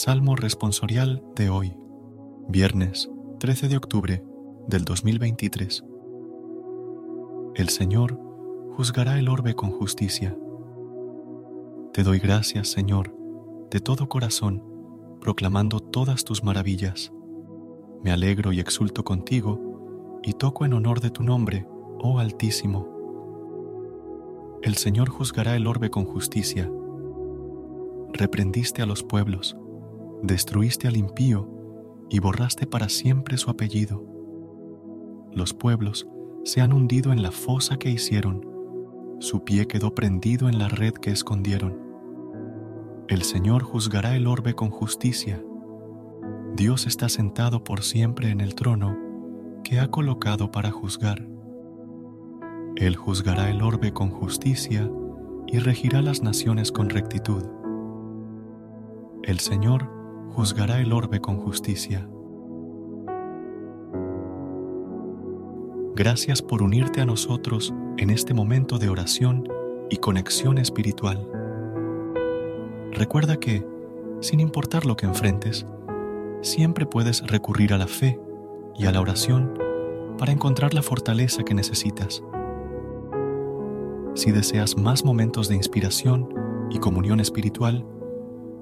Salmo responsorial de hoy, viernes 13 de octubre del 2023. El Señor juzgará el orbe con justicia. Te doy gracias, Señor, de todo corazón, proclamando todas tus maravillas. Me alegro y exulto contigo y toco en honor de tu nombre, oh Altísimo. El Señor juzgará el orbe con justicia. Reprendiste a los pueblos destruiste al impío y borraste para siempre su apellido. Los pueblos se han hundido en la fosa que hicieron, su pie quedó prendido en la red que escondieron. El Señor juzgará el orbe con justicia. Dios está sentado por siempre en el trono que ha colocado para juzgar. Él juzgará el orbe con justicia y regirá las naciones con rectitud. El Señor juzgará el orbe con justicia. Gracias por unirte a nosotros en este momento de oración y conexión espiritual. Recuerda que, sin importar lo que enfrentes, siempre puedes recurrir a la fe y a la oración para encontrar la fortaleza que necesitas. Si deseas más momentos de inspiración y comunión espiritual,